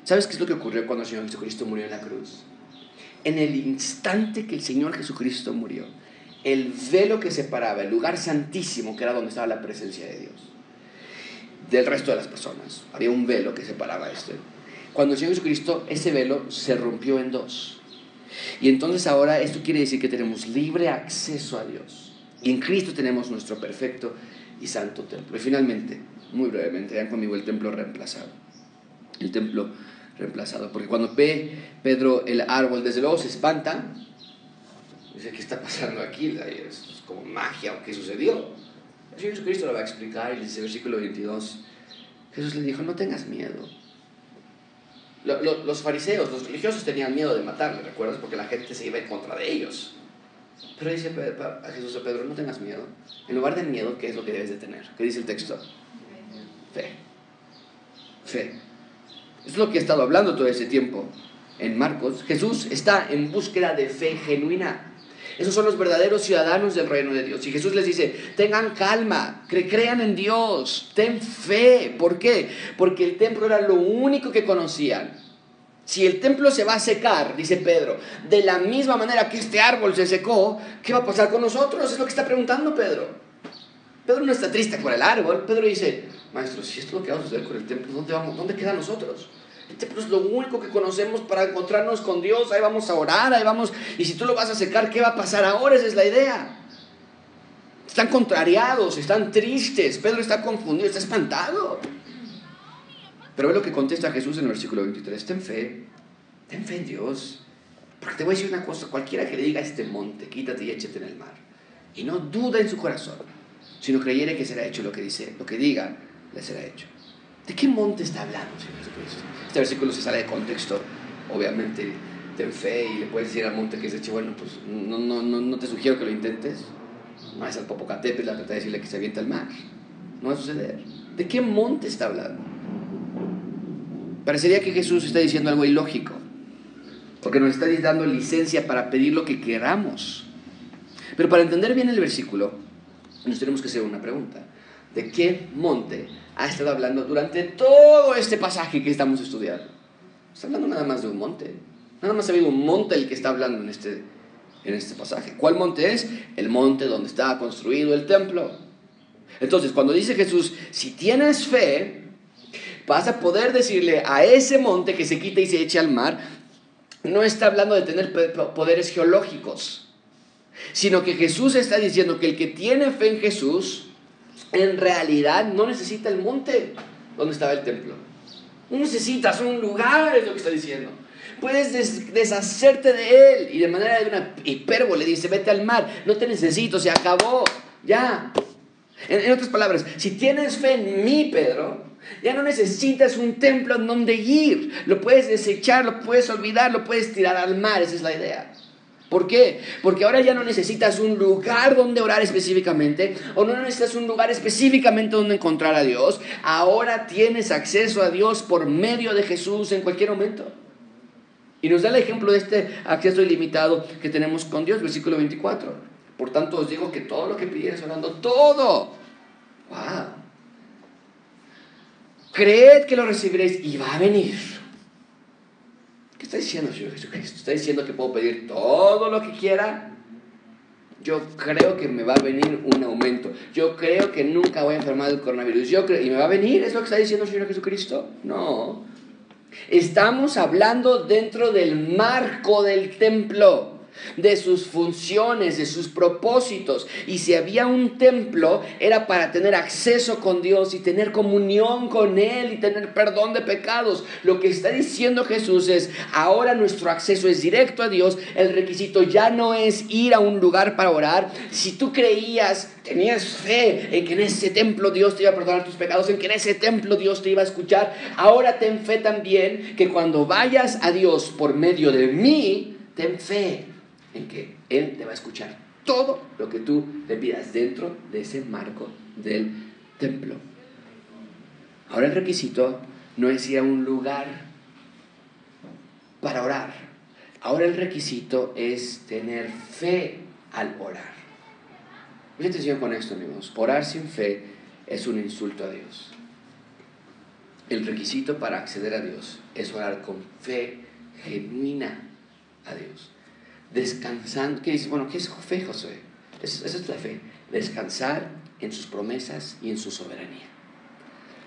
¿Sabes qué es lo que ocurrió cuando el Señor Jesucristo murió en la cruz? En el instante que el Señor Jesucristo murió, el velo que separaba el lugar santísimo, que era donde estaba la presencia de Dios, del resto de las personas, había un velo que separaba esto. Cuando el Señor Jesucristo, ese velo se rompió en dos. Y entonces ahora esto quiere decir que tenemos libre acceso a Dios. Y en Cristo tenemos nuestro perfecto y santo templo. Y finalmente, muy brevemente, vean conmigo el templo reemplazado. El templo reemplazado. Porque cuando ve Pedro el árbol, desde luego se espanta. Dice, ¿qué está pasando aquí? Es como magia o qué sucedió. El Señor Jesucristo lo va a explicar y dice, versículo 22, Jesús le dijo, no tengas miedo. Los fariseos, los religiosos tenían miedo de matarle, ¿recuerdas? Porque la gente se iba en contra de ellos. Pero dice a Jesús a Pedro, no tengas miedo. En lugar de miedo, ¿qué es lo que debes de tener? ¿Qué dice el texto? Fe. Fe. Es lo que he estado hablando todo ese tiempo en Marcos. Jesús está en búsqueda de fe genuina. Esos son los verdaderos ciudadanos del reino de Dios. Y Jesús les dice, tengan calma, crean en Dios, ten fe. ¿Por qué? Porque el templo era lo único que conocían. Si el templo se va a secar, dice Pedro, de la misma manera que este árbol se secó, ¿qué va a pasar con nosotros? Es lo que está preguntando Pedro. Pedro no está triste por el árbol. Pedro dice, maestro, si esto es lo que vamos a hacer con el templo, ¿dónde, vamos? ¿dónde quedan nosotros? Templo es lo único que conocemos para encontrarnos con Dios. Ahí vamos a orar, ahí vamos. Y si tú lo vas a secar, ¿qué va a pasar ahora? Esa es la idea. Están contrariados, están tristes. Pedro está confundido, está espantado. Pero ve lo que contesta Jesús en el versículo 23. Ten fe, ten fe en Dios. Porque te voy a decir una cosa, cualquiera que le diga a este monte, quítate y échate en el mar. Y no duda en su corazón, sino creyere que será hecho lo que dice, lo que diga, le será hecho. ¿De qué monte está hablando, Señor Jesucristo? Este versículo se sale de contexto, obviamente, ten fe y le puedes decir al monte que es hecho, bueno, pues no, no, no, no te sugiero que lo intentes. No es al Popocatépetl la trata de decirle que se avienta al mar. No va a suceder. ¿De qué monte está hablando? Parecería que Jesús está diciendo algo ilógico, porque nos está dando licencia para pedir lo que queramos. Pero para entender bien el versículo, nos tenemos que hacer una pregunta. ¿De qué monte ha estado hablando durante todo este pasaje que estamos estudiando? Está hablando nada más de un monte. Nada más ha habido un monte el que está hablando en este, en este pasaje. ¿Cuál monte es? El monte donde estaba construido el templo. Entonces, cuando dice Jesús, si tienes fe, vas a poder decirle a ese monte que se quita y se eche al mar, no está hablando de tener poderes geológicos sino que Jesús está diciendo que el que tiene fe en Jesús, en realidad no necesita el monte donde estaba el templo. No necesitas un lugar, es lo que está diciendo. Puedes deshacerte de él y de manera de una hipérbole dice, vete al mar, no te necesito, se acabó, ya. En, otras palabras, si tienes fe en mí, Pedro, ya no necesitas un templo en donde ir. Lo puedes desechar, lo puedes olvidar, lo puedes tirar al mar, esa es la idea. ¿Por qué? Porque ahora ya no necesitas un lugar donde orar específicamente, o no necesitas un lugar específicamente donde encontrar a Dios. Ahora tienes acceso a Dios por medio de Jesús en cualquier momento. Y nos da el ejemplo de este acceso ilimitado que tenemos con Dios, versículo 24. Por tanto os digo que todo lo que pidieres orando, todo. ¡Wow! Creed que lo recibiréis y va a venir ¿Qué está diciendo Señor Jesucristo? ¿Está diciendo que puedo pedir todo lo que quiera? Yo creo que me va a venir un aumento. Yo creo que nunca voy a enfermar del coronavirus. Yo creo, ¿Y me va a venir? ¿Es lo que está diciendo Señor Jesucristo? No. Estamos hablando dentro del marco del templo de sus funciones, de sus propósitos. Y si había un templo, era para tener acceso con Dios y tener comunión con Él y tener perdón de pecados. Lo que está diciendo Jesús es, ahora nuestro acceso es directo a Dios, el requisito ya no es ir a un lugar para orar. Si tú creías, tenías fe en que en ese templo Dios te iba a perdonar tus pecados, en que en ese templo Dios te iba a escuchar, ahora ten fe también que cuando vayas a Dios por medio de mí, ten fe en que Él te va a escuchar todo lo que tú le pidas dentro de ese marco del templo. Ahora el requisito no es ir a un lugar para orar. Ahora el requisito es tener fe al orar. Mucha atención con esto, amigos. Orar sin fe es un insulto a Dios. El requisito para acceder a Dios es orar con fe genuina a Dios descansando. ¿Qué dice? Bueno, ¿qué es fe, José? Esa es la fe. Descansar en sus promesas y en su soberanía.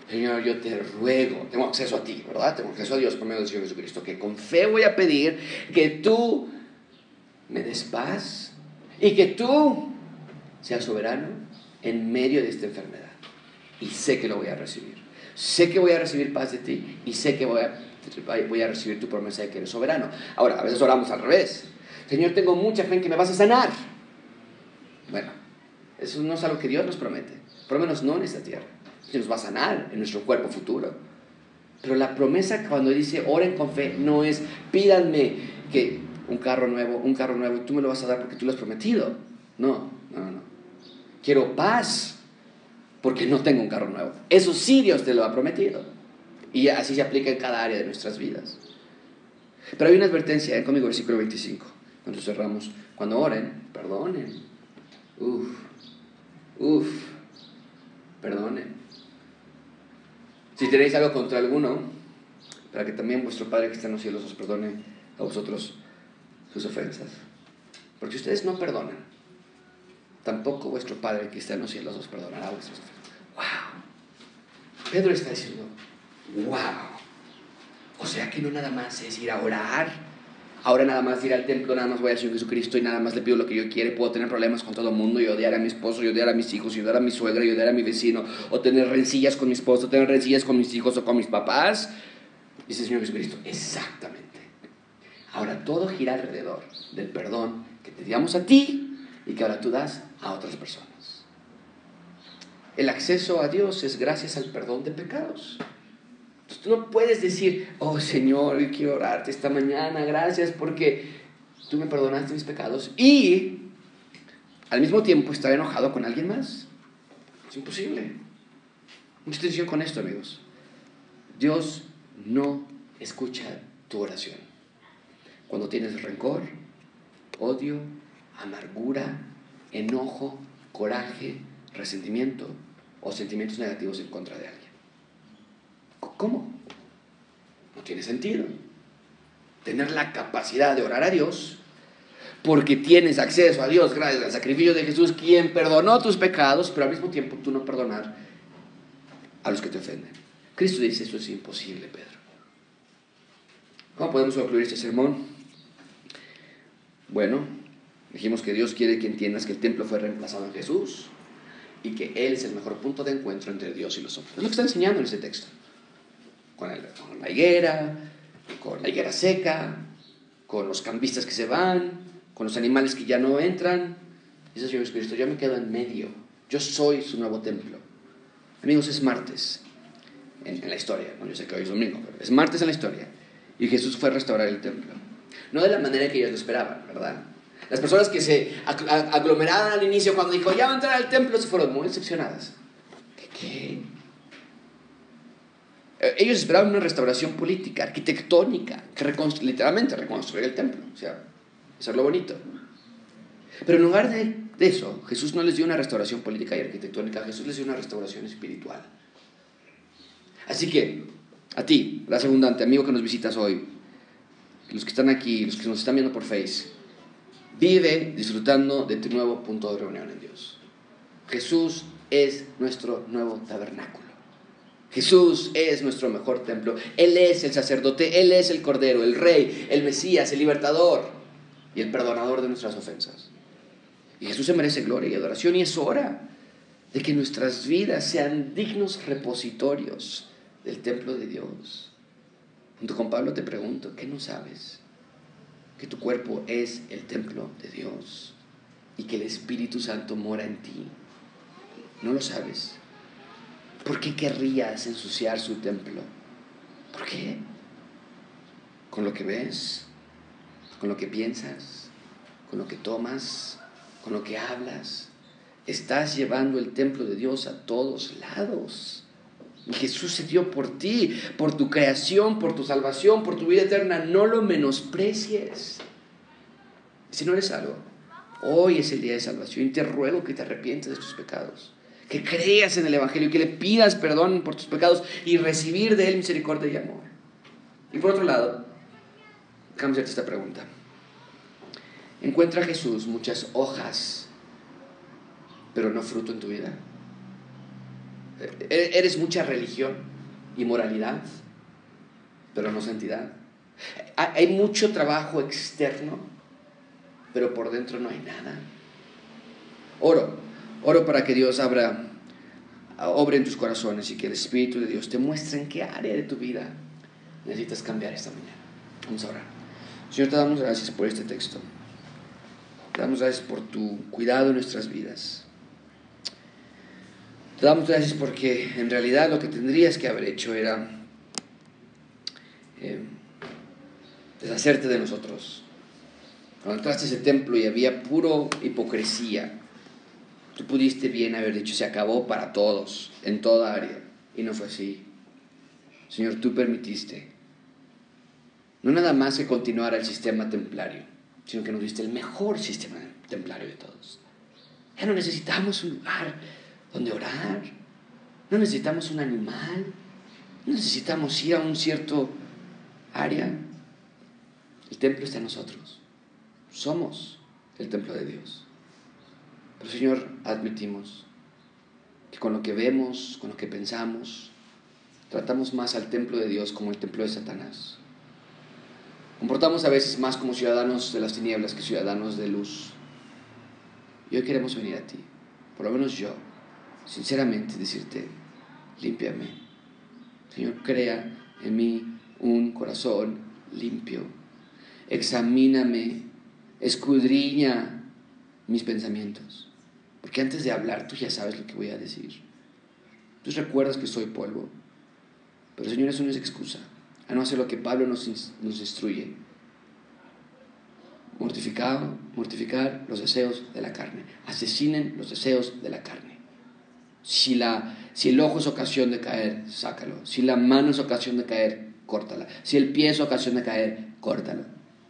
Señor, yo te ruego, tengo acceso a ti, ¿verdad? Tengo acceso a Dios por medio del Señor Jesucristo, que con fe voy a pedir que tú me des paz y que tú seas soberano en medio de esta enfermedad. Y sé que lo voy a recibir. Sé que voy a recibir paz de ti y sé que voy a, voy a recibir tu promesa de que eres soberano. Ahora, a veces oramos al revés. Señor, tengo mucha fe en que me vas a sanar. Bueno, eso no es algo que Dios nos promete, por lo menos no en esta tierra. Que nos va a sanar en nuestro cuerpo futuro. Pero la promesa cuando dice oren con fe no es pídanme que un carro nuevo, un carro nuevo, tú me lo vas a dar porque tú lo has prometido. No, no, no. Quiero paz porque no tengo un carro nuevo. Eso sí Dios te lo ha prometido. Y así se aplica en cada área de nuestras vidas. Pero hay una advertencia, ¿eh? conmigo, versículo 25 cuando cerramos, cuando oren, perdonen. Uf, uf, perdonen. Si tenéis algo contra alguno, para que también vuestro Padre que está en los cielos os perdone a vosotros sus ofensas. Porque ustedes no perdonan, tampoco vuestro Padre que está en los cielos os perdonará vuestras ofensas. ¡Wow! Pedro está diciendo, ¡wow! O sea que no nada más es ir a orar ahora nada más ir al templo, nada más voy a Señor Jesucristo y nada más le pido lo que yo quiere, puedo tener problemas con todo el mundo y odiar a mi esposo, y odiar a mis hijos, y odiar a mi suegra, y odiar a mi vecino, o tener rencillas con mi esposo, o tener rencillas con mis hijos o con mis papás. Dice el Señor Jesucristo, exactamente. Ahora todo gira alrededor del perdón que te damos a ti y que ahora tú das a otras personas. El acceso a Dios es gracias al perdón de pecados. Entonces tú no puedes decir, oh Señor, quiero orarte esta mañana, gracias porque tú me perdonaste mis pecados y al mismo tiempo estar enojado con alguien más. Es imposible. Mucha atención con esto, amigos. Dios no escucha tu oración. Cuando tienes rencor, odio, amargura, enojo, coraje, resentimiento o sentimientos negativos en contra de alguien. ¿Cómo? No tiene sentido. Tener la capacidad de orar a Dios porque tienes acceso a Dios gracias al sacrificio de Jesús, quien perdonó tus pecados, pero al mismo tiempo tú no perdonar a los que te ofenden. Cristo dice, eso es imposible, Pedro. ¿Cómo podemos concluir este sermón? Bueno, dijimos que Dios quiere que entiendas que el templo fue reemplazado en Jesús y que Él es el mejor punto de encuentro entre Dios y los hombres. Es lo que está enseñando en este texto con, la higuera, con la higuera seca, con los campistas que se van, con los animales que ya no entran. Dice el Señor Jesucristo, yo me quedo en medio, yo soy su nuevo templo. Amigos, es martes en, la historia, no, yo sé que hoy es domingo, pero es martes en la historia. Y Jesús fue a restaurar el templo. No de la manera que ellos lo esperaban, ¿verdad? Las personas que se aglomeraron al inicio cuando dijo, ya va a entrar al templo, se fueron muy decepcionadas. ¿Qué? qué? Eh, ellos esperaban una restauración política, arquitectónica, que literalmente reconstruir el templo, o sea, hacerlo bonito. Pero en lugar de, eso, Jesús no les dio una restauración política y arquitectónica, Jesús les dio una restauración espiritual. Así que, a ti, gracias abundante, amigo que nos visitas hoy, los que están aquí, los que nos están viendo por Face, vive disfrutando de tu nuevo punto de reunión en Dios. Jesús es nuestro nuevo tabernáculo. Jesús es nuestro mejor templo. Él es el sacerdote, Él es el Cordero, el Rey, el Mesías, el libertador y el perdonador de nuestras ofensas. Y Jesús se merece gloria y adoración y es hora de que nuestras vidas sean dignos repositorios del templo de Dios. Junto con Pablo te pregunto, ¿qué no sabes? Que tu cuerpo es el templo de Dios y que el Espíritu Santo mora en ti. ¿No lo sabes? ¿Por qué querrías ensuciar su templo? ¿Por qué? Con lo que ves, con lo que piensas, con lo que tomas, con lo que hablas. Estás llevando el templo de Dios a todos lados. Y Jesús se dio por ti, por tu creación, por tu salvación, por tu vida eterna. No lo menosprecies. Si no eres salvo, hoy es el día de salvación y te ruego que te arrepientes de tus pecados que creas en el Evangelio, que le pidas perdón por tus pecados y recibir de Él misericordia y amor. Y por otro lado, hacerte esta pregunta. ¿Encuentra Jesús muchas hojas, pero no fruto en tu vida? ¿E-, ¿Eres mucha religión y moralidad, pero no santidad? Hay mucho trabajo externo, pero por dentro no hay nada. Oro, Oro para que Dios abra, obre en tus corazones y que el Espíritu de Dios te muestre en qué área de tu vida necesitas cambiar esta mañana. Vamos a orar. Señor, te damos gracias por este texto. Te damos gracias por tu cuidado en nuestras vidas. Te damos gracias porque en realidad lo que tendrías que haber hecho era eh, deshacerte de nosotros. Cuando entraste ese templo y había puro hipocresía, Tú pudiste bien haber dicho, se acabó para todos, en toda área. Y no fue así. Señor, tú permitiste. No nada más que continuara el sistema templario, sino que nos diste el mejor sistema templario de todos. Ya no necesitamos un lugar donde orar. No necesitamos un animal. No necesitamos ir a un cierto área. El templo está en nosotros. Somos el templo de Dios. Pero Señor, admitimos que con lo que vemos, con lo que pensamos, tratamos más al templo de Dios como el templo de Satanás. Comportamos a veces más como ciudadanos de las tinieblas que ciudadanos de luz. Y hoy queremos venir a ti, por lo menos yo, sinceramente decirte, límpiame. Señor, crea en mí un corazón limpio. Examíname, escudriña mis pensamientos. Porque antes de hablar tú ya sabes lo que voy a decir. Tú recuerdas que soy polvo. Pero Señor, eso no es excusa. A no hacer lo que Pablo nos, nos instruye. Mortificado, mortificar los deseos de la carne. Asesinen los deseos de la carne. Si, la, si el ojo es ocasión de caer, sácalo. Si la mano es ocasión de caer, córtala. Si el pie es ocasión de caer, córtalo.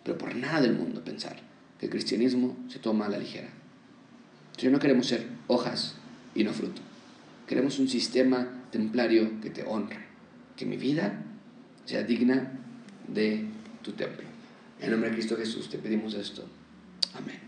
Pero por nada del mundo pensar que el cristianismo se toma a la ligera. Entonces, no queremos ser hojas y no fruto. Queremos un sistema templario que te honre, que mi vida sea digna de tu templo. En nombre de Cristo Jesús te pedimos esto. Amén.